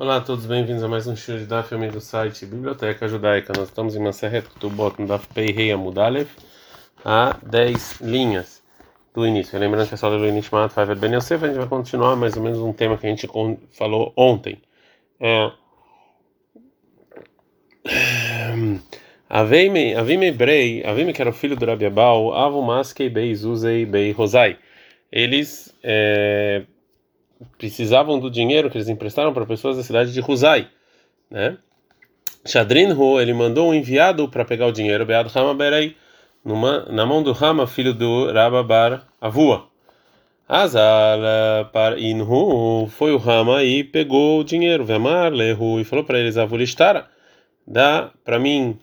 Olá a todos, bem-vindos a mais um show da filme do site Biblioteca Judaica. Nós estamos em Maseret Ketubot, no Daf Pei Rei Amudalev, a 10 linhas do início. Lembrando que é só ler o Nishmat Faver Ben Yosef, a gente vai continuar mais ou menos um tema que a gente falou ontem. É... Avime, Avime Brei, Avime que era o filho do Rabi Abal, Avu Maskei Bei Zuzei Bei Rosai. Eles é, precisavam do dinheiro que eles emprestaram para pessoas da cidade de Ruzai, né? Shadrin ele mandou um enviado para pegar o dinheiro, Bead Hama Berei, numa, na mão do Hama, filho do Rababar Avua. Azal par Inhu, foi o Rama e pegou o dinheiro, Vemar Lehu, e falou para eles, Avulistara, dá para mim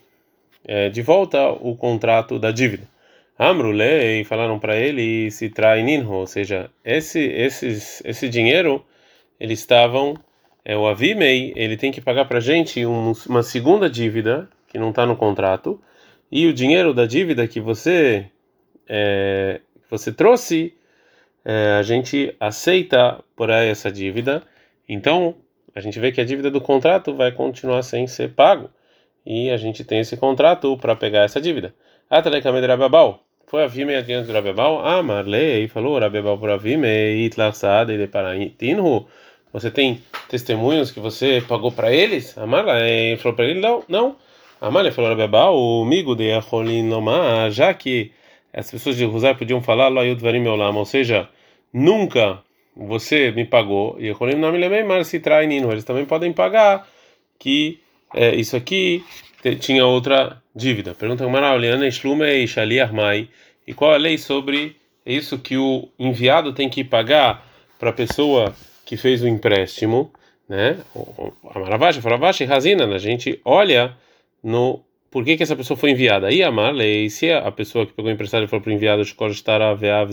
é, de volta o contrato da dívida. Amrulei falaram para ele se trai ninho, ou seja, esse esses esse dinheiro eles estavam é o Avimei, ele tem que pagar para gente um, uma segunda dívida que não está no contrato e o dinheiro da dívida que você é, você trouxe é, a gente aceita por aí essa dívida. Então a gente vê que a dívida do contrato vai continuar sem ser pago e a gente tem esse contrato para pegar essa dívida. Atalekamed Rababal foi a Vime adiante do Rabebal, ah, Marley, falou Rabebal para Vime, Itlarsada e Paratinhu. Você tem testemunhos que você pagou para eles? A Marley falou para ele, não, não. A Marley falou Rabebal, o migo de Acholinoma, já que as pessoas de Rosar podiam falar, Loyut Varim ou seja, nunca você me pagou, e Acholim não me lembrei, mas se trai Nino, eles também podem pagar que é, isso aqui tinha outra dívida. Pergunta e qual a lei sobre isso que o enviado tem que pagar para a pessoa que fez o empréstimo, né? A Maravashi, Faravashi, Razina, a gente olha no por que, que essa pessoa foi enviada. Aí a lei, se a pessoa que pegou o emprestado for para o enviado,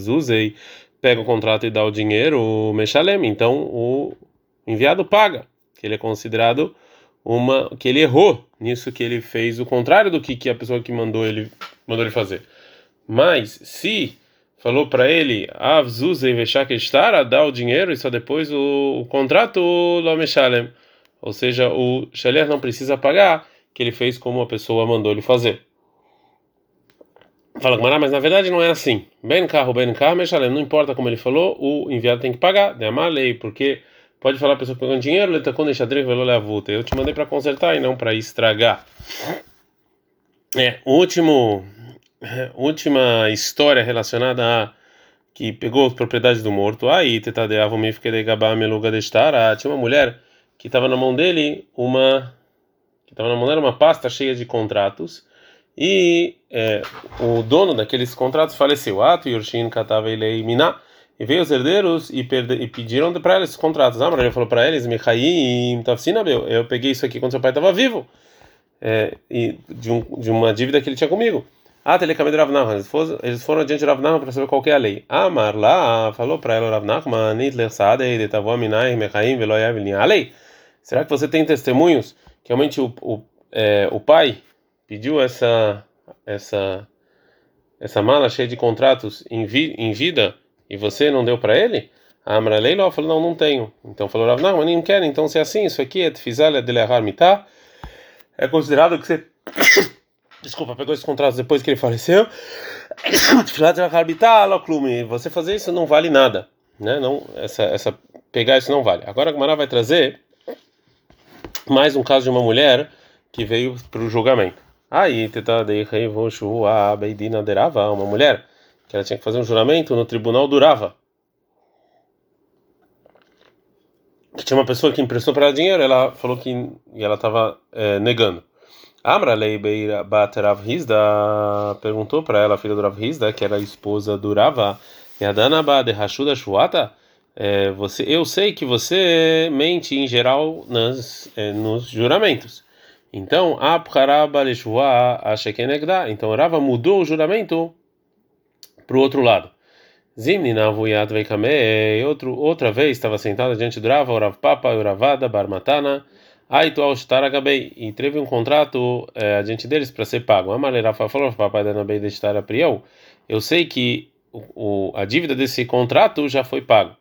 usei, pega o contrato e dá o dinheiro, o Meshalem, então o enviado paga, que ele é considerado uma que ele errou nisso que ele fez o contrário do que, que a pessoa que mandou ele mandou ele fazer. Mas se falou para ele avzuze veshak estar a dar o dinheiro e só depois o, o contrato lomeshalem, ou seja, o shaler não precisa pagar que ele fez como a pessoa mandou ele fazer. Fala Gamara, mas na verdade não é assim. Ben carro, ben carro, meshalem, não importa como ele falou, o enviado tem que pagar, de lei, porque Pode falar a pessoa pegando dinheiro, eu te mandei para consertar e não para estragar. É, último, última história relacionada a que pegou as propriedades do morto. Aí, tetadeava me fiquei gabá meluga destar. Tinha uma mulher que estava na mão dele uma que estava na mão dela uma pasta cheia de contratos e é, o dono daqueles contratos faleceu. Ato Yorshin katava ilei miná e veio os herdeiros e, perde, e pediram para eles contratos. Ah, ele falou para eles: Michaim, Tafsina, meu, eu peguei isso aqui quando seu pai estava vivo, é, e de, um, de uma dívida que ele tinha comigo. Ah, Telekame Rav Nachman. Eles foram, adiante de Rav para saber qual é a lei. Ah, mas lá falou para ela Rav Nachman: Nitler Detavó Minai, Mechaim, Veloyav, a lei. Será que você tem testemunhos que realmente o, o, é, o pai pediu essa, essa, essa mala cheia de contratos em, vi, em vida? E você não deu para ele? A Amra Leiló falou: Não, não tenho. Então falou: não, mas nem quer. Então, se é assim, isso aqui é tefizalha de lehar mitá, é considerado que você. Desculpa, pegou esse contrato depois que ele faleceu. Você fazer isso não vale nada, né? Não, essa, essa pegar isso não vale. Agora a Gamara vai trazer mais um caso de uma mulher que veio para o julgamento. Aí, teta de uma mulher que ela tinha que fazer um juramento no tribunal durava. Que tinha uma pessoa que emprestou para ela dinheiro, ela falou que e ela estava é, negando. Amra Leibeira Baterav Rizda perguntou para ela, a filha do Rav Rizda, que era a esposa do Rava, Yadanaba de Hashuda Shuata, é, você, eu sei que você mente em geral nas, é, nos juramentos. Então, Então, Rava mudou o juramento para o outro lado. Zimni Navuyat Veikame, outra vez estava sentada diante do Rava, o Rav Papa, o Ravada, Barmatana, Aitu Alshtaragabei, e teve um contrato é, adiante deles para ser pago. A Malera falou, papai da Nabei de Priel, eu sei que o, a dívida desse contrato já foi pago.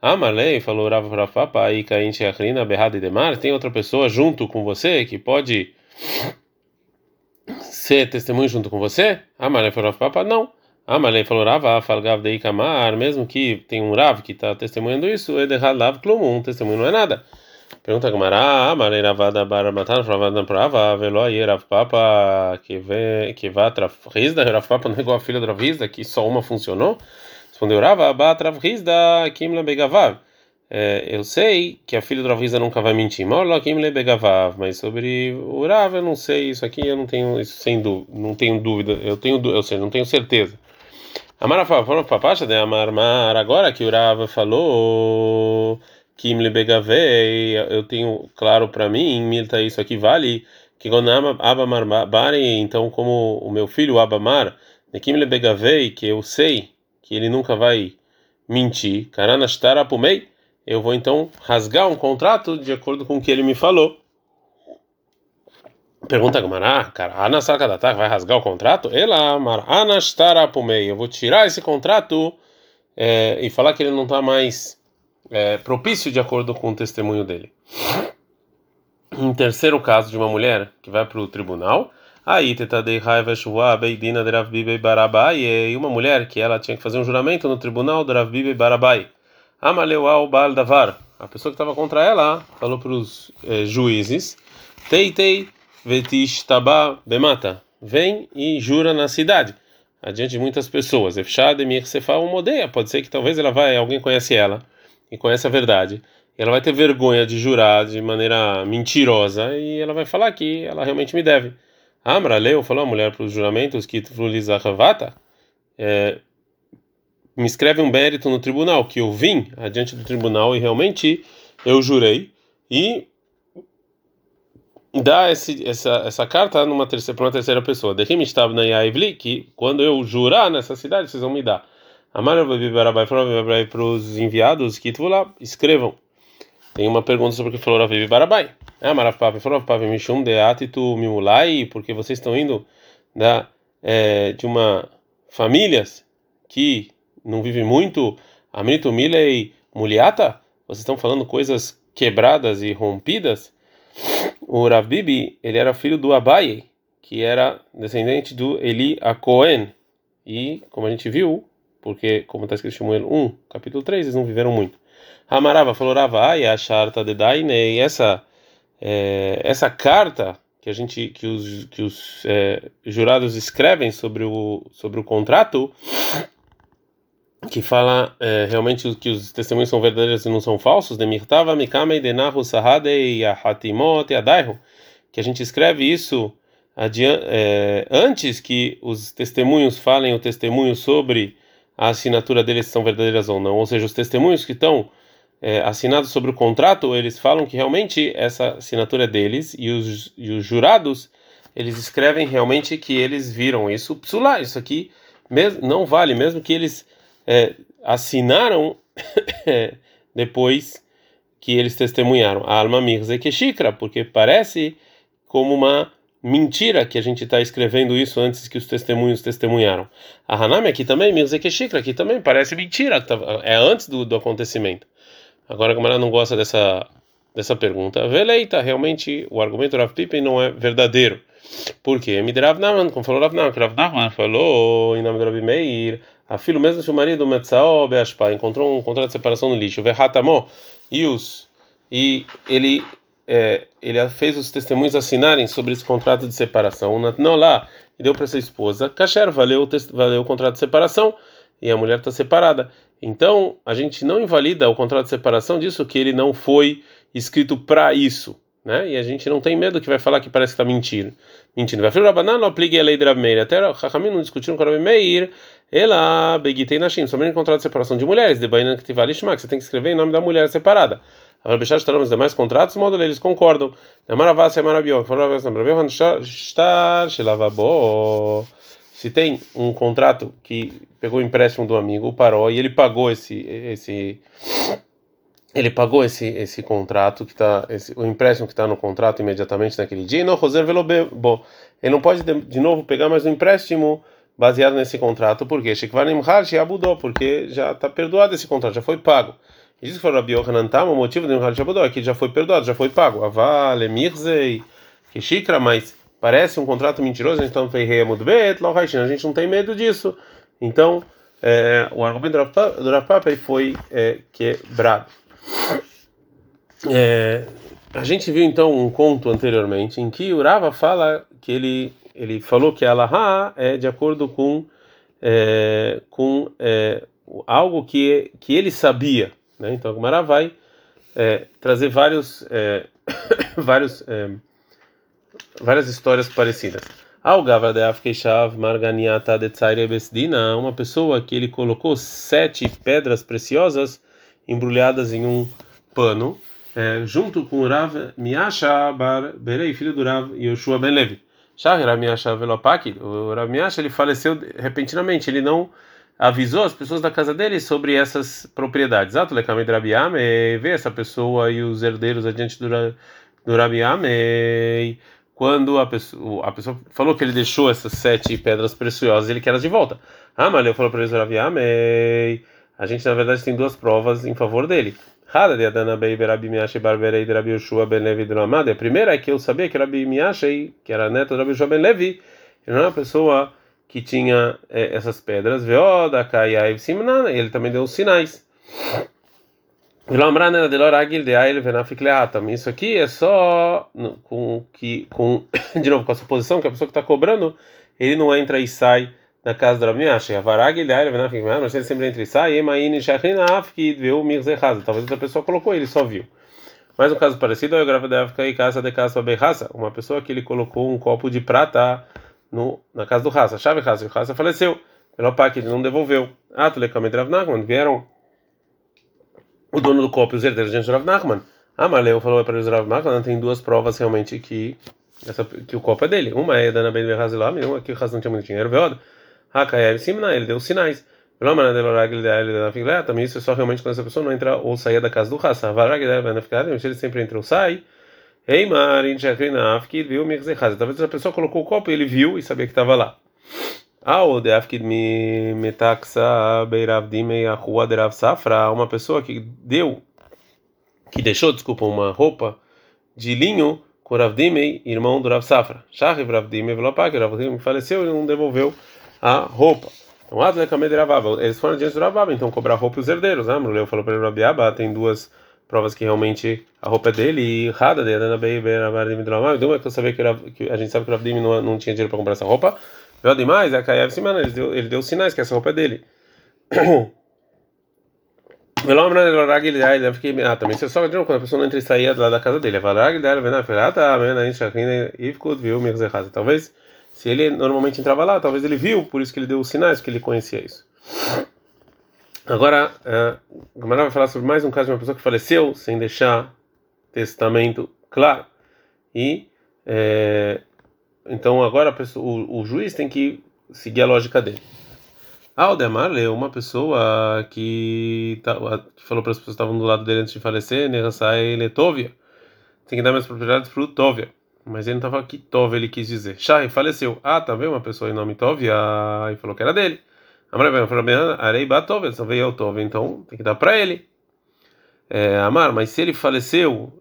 Amalei falou Rav Rav Papa aí cainte achrina berrada e demar. Tem outra pessoa junto com você que pode ser testemunho junto com você? Amalei falou Papa não. Amalei falou Rav falgav dei kamar, mesmo que tem um Rav que está testemunhando isso, é derrado lav clum, um testemunho não é nada. Pergunta Gamara, Amalei Ravada Baramatan, Ravada Prava, Velo aí Rav Papa que vá Rizda, Rav Papa não é igual a filha do Rav Rizda, que só uma funcionou. Respondeu Rava, Batrav Rizda, Kimla Begavav. Eu sei que a filha do Rav Rizda nunca vai mentir. Kimla Begavav. Mas sobre o Rav, eu não sei. Isso aqui eu não tenho, isso sem dúvida, não tenho dúvida. Eu tenho, eu sei, não tenho certeza. Falou papacha de Amarmar, agora que o Rav falou Kimle Begavei, eu tenho claro para mim, Milta, isso aqui vale que Abamar Bari, então como o meu filho Abamar, Kimle Begavei, que eu sei que ele nunca vai mentir. Karanashtara pumei, eu vou então rasgar um contrato de acordo com o que ele me falou. Pergunta Gamará, cara, Anasarkadatak vai rasgar o contrato? Ela, Maranashtara pumei, eu vou tirar esse contrato é, e falar que ele não está mais é, propício de acordo com o testemunho dele. Um terceiro caso de uma mulher que vai para o tribunal Aí, tetadei raiva beidina de Rav Bibi Barabai, e uma mulher que ela tinha que fazer um juramento no tribunal do Rav Bibi Barabai. Amaleuau Baal Davar, a pessoa que estava contra ela, falou para os eh, juízes: Teitei vetish bemata, vem e jura na cidade, adiante de muitas pessoas. Efshad emir sefa modeia, pode ser que talvez ela vai, alguém conhece ela e conhece a verdade. Ela vai ter vergonha de jurar de maneira mentirosa e ela vai falar que ela realmente me deve. Amra leu, falou a mulher para os juramentos que Tfulizachavata, é, me escreve um mérito no tribunal, que eu vim adiante do tribunal e realmente eu jurei, e dá esse, essa, essa carta numa terceira, para uma terceira pessoa. que quando eu jurar nessa cidade, vocês vão me dar. Amara vai para os enviados que lá escrevam. Tem uma pergunta sobre o que falou Ravivi Barabai. Ah, Marafpav falou Rav Mishum de Atitu Mimulai, porque vocês estão indo da, é, de uma famílias que não vivem muito, Amrito Milei Muliata, vocês estão falando coisas quebradas e rompidas. O Rav Bibi, ele era filho do Abai, que era descendente do Eli Acoen. E, como a gente viu, porque, como está escrito em Shmuel 1, capítulo 3, eles não viveram muito. Hamarava falou Ravai, a charta de Daine, e essa é, essa carta que a gente que os, que os é, jurados escrevem sobre o sobre o contrato que fala é, realmente que os testemunhos são verdadeiros e não são falsos demirtava mikame que a gente escreve isso é, antes que os testemunhos falem o testemunho sobre a assinatura deles são verdadeiras ou não ou seja os testemunhos que estão é, assinados sobre o contrato, eles falam que realmente essa assinatura é deles e os, e os jurados eles escrevem realmente que eles viram isso. Psulá, isso aqui mesmo, não vale, mesmo que eles é, assinaram depois que eles testemunharam. A alma mirze que porque parece como uma mentira que a gente está escrevendo isso antes que os testemunhos testemunharam. A Hanami aqui também, mirze que aqui também parece mentira, tá, é antes do, do acontecimento. Agora a Gamara não gosta dessa dessa pergunta. Veleita, realmente o argumento do Rav Pippen não é verdadeiro. Por quê? Midrav Naman, como falou Rav que Rav Naman falou em nome do Rabi Meir, a filho mesmo seu marido Metzao Beashpa encontrou um contrato de separação no lixo, Verhatamo, e os e ele é, ele fez os testemunhos assinarem sobre esse contrato de separação. Não lá e deu para sua esposa. Kasher valeu, valeu o contrato de separação e a mulher está separada. Então, a gente não invalida o contrato de separação disso que ele não foi escrito para isso, né? E a gente não tem medo que vai falar que parece que está mentindo. Mentindo. Vai falar, não aplique a lei de Rav Meir. Até Rahamim não discutiram com Rav Meir. Ela begitei na Shin, somente contrato de separação de mulheres, de Bainan que você tem que escrever em nome da mulher separada. Agora, Bechar está os demais contratos, modo eles concordam. É maravilhoso. É. Está, se tem um contrato que pegou o empréstimo do amigo, parou e ele pagou esse esse ele pagou esse esse contrato que tá esse, o empréstimo que está no contrato imediatamente naquele dia, e não José bom, ele não pode de, de, novo pegar mais um empréstimo baseado nesse contrato, porque Shekvanim Harsh abudou, porque já está perdoado esse contrato, já foi pago. Isso que for Rabi Yohanan o motivo de Hal Shabodó é que já foi perdoado, já foi pago. Avale, Mirzei, que mas parece um contrato mentiroso, então Feirei Amudbet, Lau a gente não tem medo disso. Então, é, o argumento do Rav foi é, quebrado. É, a gente viu então um conto anteriormente em que o Rava fala que ele ele falou que a Alaha é de acordo com é, com é, algo que que ele sabia, né? Então a Gumara vai é, trazer vários é, vários é, várias histórias parecidas. Ao Gavra de Afkeshav Marganiata de Besdina, uma pessoa que ele colocou sete pedras preciosas embrulhadas em um pano é, junto com Rav Miasha Bar Berei, filho do Rav Yoshua Ben Levi. Shah Rav Miasha Velopak, o Rav Miasha ele faleceu repentinamente, ele não avisou as pessoas da casa dele sobre essas propriedades. Ato Lekamed Rabiame, vê essa pessoa e os herdeiros adiante do, do Rabiame. Quando a pessoa, a pessoa falou que ele deixou essas sete pedras preciosas, ele quer elas de volta. Ah, mas ele falou para eles, Rabiame, a gente na verdade tem duas provas em favor dele. A primeira é que eu sabia que Rabi Miashi, que era neto de Rabi Yoshua Ben Levi, era uma pessoa que tinha é, essas pedras. Veoda, Kaiai, Simnana, ele também deu os sinais. Isso aqui é só com que com de novo com a suposição que a pessoa que está cobrando ele não entra e sai na casa do Rav Miashi. A varag ele era venafik mas ele sempre entra e sai. Emaini shachinaf que viu mirzechaz. Talvez outra pessoa colocou, ele só viu. Mais um caso parecido é o grava da África e casa de casa berraça. Uma pessoa que ele colocou um copo de prata no na casa do raça. Chave raça. O raça faleceu. Pelo que ele não devolveu. Ah, tu lekamet Rav Nachman. Vieram o dono do copo e os herdeiros diante do Rav Nachman. Ah, mas Leo falou para o Rav Nachman. Tem duas provas realmente que essa, que o copo é dele. Uma é da Ana Ben Berrazilam e uma que o raça não tinha muito dinheiro. Veoda. Hakayev Simna, ele deu sinais. Também isso é só realmente quando essa pessoa não entra ou saia da casa do Hassan. Ele sempre entra ou sai. Talvez a pessoa colocou o copo e ele viu e sabia que estava lá. Uma pessoa que deu, que deixou, desculpa, uma roupa de linho com Ravdimei, irmão do Rav Safra. Shahriv Ravdimei, Ravdimei faleceu e não devolveu a roupa. Então, eles foram diante do Ravava, então cobrar roupa os herdeiros. Ah, Muleu falou para ele, Rabiaba, tem duas provas que realmente a roupa é dele e Rada de Adana Bey Então é que eu sabia que, a gente sabe que o Ravdim não, não tinha dinheiro para comprar essa roupa. Viu demais, a Kayev Simana, ele deu, ele deu sinais que essa roupa é dele. Ah, também você só quando a pessoa não entra e saía lá da casa dele. Talvez se ele normalmente entrava lá, talvez ele viu, por isso que ele deu os sinais, que ele conhecia isso. Agora, o Gamará vai falar sobre mais um caso de uma pessoa que faleceu sem deixar testamento claro. E é, então agora pessoa, o, o, juiz tem que seguir a lógica dele. Aldemar leu uma pessoa que, tá, que falou para as pessoas que estavam do lado dele antes de falecer, Nerasai Letovia, tem que dar minhas propriedades para o Tovia. Mas ele não estava aqui Tov, ele quis dizer. Shai faleceu. Ah, tá vendo uma pessoa em nome Tov e aí falou que era dele. Amar Arei Batov, só veio o Tov, então tem que dar para ele. É, Amar, mas se ele faleceu,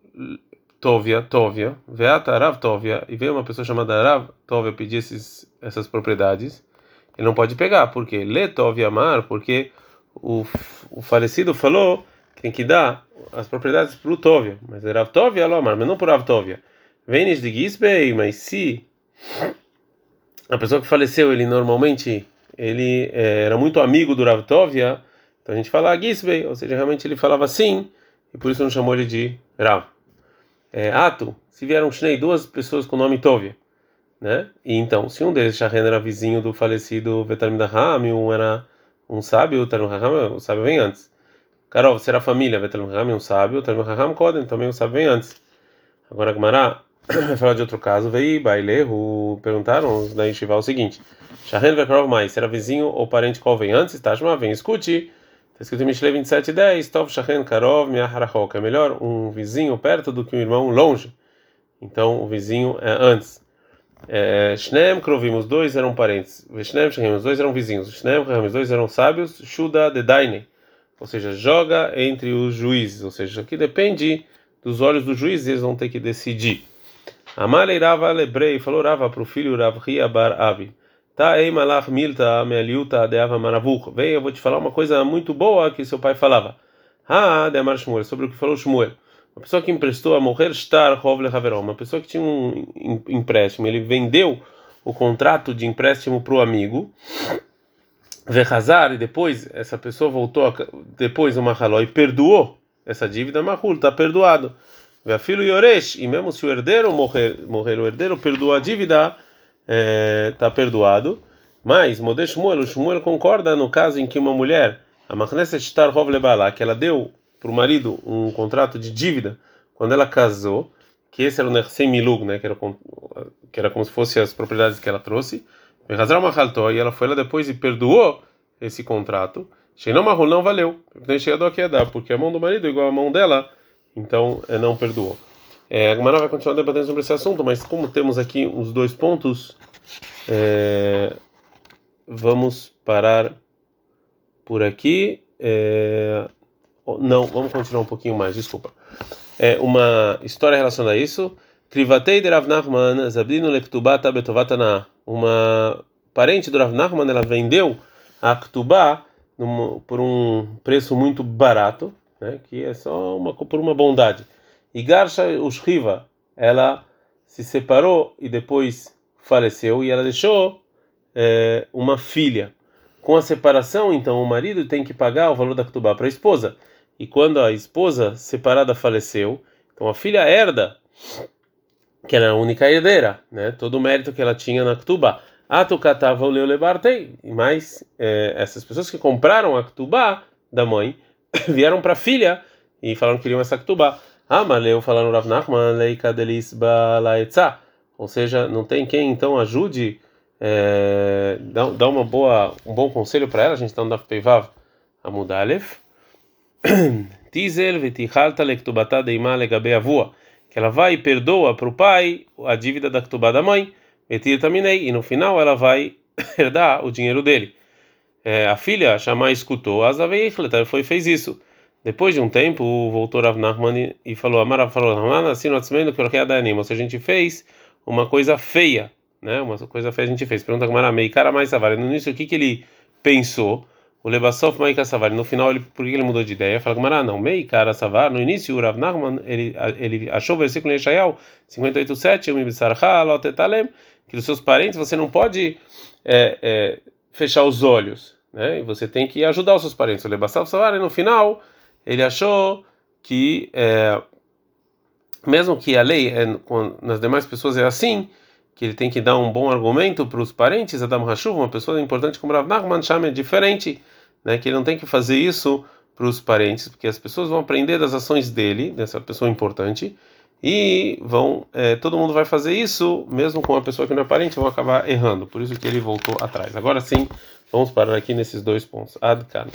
Tovia, Tovia, Veata Rav Tovia, e veio uma pessoa chamada Rav Tovia pedir esses, essas propriedades, ele não pode pegar, porque Le Tovia Amar, porque o, o falecido falou que tem que dar as propriedades para o Tovia, mas é Rav Tovia, Amar, mas não por Rav Tovia. Vênis de Gisbei, mas se a pessoa que faleceu, ele normalmente ele é, era muito amigo do Rav Tovia, então a gente fala Gisbei, ou seja, realmente ele falava assim, e por isso não chamou ele de Rav. É, ato, se vieram Shnei, duas pessoas com o nome Tovia, né? E então, se um deles, Shahen, era vizinho do falecido Vetalmid Raham, um era um sábio, o Raham, o sábio vem antes. Carol, será família, Vetalmid Raham, um sábio, o Talmud Raham, Kodem, também o sábio vem antes. Agora, Gmará, vai falar de outro caso, veio Bailehu, perguntaram da Yeshiva o seguinte: Shahen Vekrov mais, será vizinho ou parente qual vem antes? Tashma, vem, escute. Está escrito em Mishle 27, 10, Tov Shahen Karov Miaharachok. É melhor um vizinho perto do que um irmão longe. Então, o vizinho é antes. É, Shneem Krovim, os dois eram parentes. Shneem Shahen, os dois eram vizinhos. Shneem Krovim, os dois eram sábios. Shuda de Daine. ou seja, joga entre os juízes, ou seja, aqui depende dos olhos dos juízes, eles vão ter que decidir. Amalei Rava Lebrei falou Rava para o filho Rav Ria Bar Abi. Tá ei malach milta mealiuta deava maravuch. Vem, eu vou te falar uma coisa muito boa que seu pai falava. Ah, de Amar Shmuel, sobre o que falou Shmuel. Uma pessoa que emprestou a morrer estar rovle haveró, uma pessoa que tinha um empréstimo, ele vendeu o contrato de empréstimo para o amigo. Vehazar, e depois essa pessoa voltou, depois o Mahaló, e perdoou essa dívida, Mahul, está perdoado filho Yoresh, e mesmo se o herdeiro morrer, morrer o herdeiro perdoa a dívida, está é, perdoado. Mas Modesh Shmuel, o Shmuel concorda no caso em que uma mulher, a Machneset Shtar Lebala, que ela deu para o marido um contrato de dívida quando ela casou, que esse era o Nersem Milug, né, que era, que era como se fosse as propriedades que ela trouxe, e ela foi lá depois e perdoou esse contrato. Sheinom não valeu, porque a mão do marido é igual a mão dela então é, não perdoou. É, a Gemara vai continuar debatendo sobre esse assunto, mas como temos aqui os dois pontos, é, vamos parar por aqui. É, não, vamos continuar um pouquinho mais, desculpa. É uma história relacionada a isso. Krivatei de Rav Nachman, Zabdino Lektubata Betovatana. Uma parente do Rav Nachman, ela vendeu a Ktubá por um preço muito barato né, que é só uma por uma bondade. E Garsha Ushriva, ela se separou e depois faleceu e ela deixou é, uma filha. Com a separação, então, o marido tem que pagar o valor da Ketubá para a esposa. E quando a esposa separada faleceu, então a filha herda, que era a única herdeira, né? Todo o mérito que ela tinha na Ketubá. Atukatava o Leolebartei. Mas é, essas pessoas que compraram a Ketubá da mãe, vieram para a filha e falaram que queriam essa ketubá. Ah, mas leu falando Rav Nachman, leika delis balaetza. Ou seja, não tem quem então ajude, é, dá, dá uma boa, um bom conselho para ela. A gente está no Daf Peivav Amudalef. Tizel vetichalta lektubata deima legabe avua. Que ela vai e perdoa para o pai a dívida da ketubá da mãe. E no final ela vai herdar o dinheiro dele é, a filha Shammai escutou, Azaveichletar foi fez isso. Depois de um tempo, voltou Rav Nachman e falou: Amara falou, Rahman, assim que coloquei a Danim. Ou seja, a gente fez uma coisa feia, né? Uma coisa feia a gente fez. Pergunta Gamara Mei, cara mais Savari. No início, o que, que ele pensou? O Lebasof Meika Savari. No final, ele, por que ele mudou de ideia? Fala Gamara, não, Mei, cara Savar. No início, o Rav Nachman ele, ele achou o versículo em Yeshayahu 58,7, que dos seus parentes você não pode é, é, fechar os olhos né? E você tem que ajudar os seus parentes. O Lebassal Savar, no final, ele achou que, é, mesmo que a lei é, nas demais pessoas é assim, que ele tem que dar um bom argumento para os parentes, Adam Hashuv, uma pessoa importante como Rav Nachman Sham é diferente, né? que ele não tem que fazer isso para os parentes, porque as pessoas vão aprender das ações dele, dessa pessoa importante, e vão, é, todo mundo vai fazer isso, mesmo com uma pessoa que não é parente, vão acabar errando. Por isso que ele voltou atrás. Agora sim, vamos parar aqui nesses dois pontos. Adkan.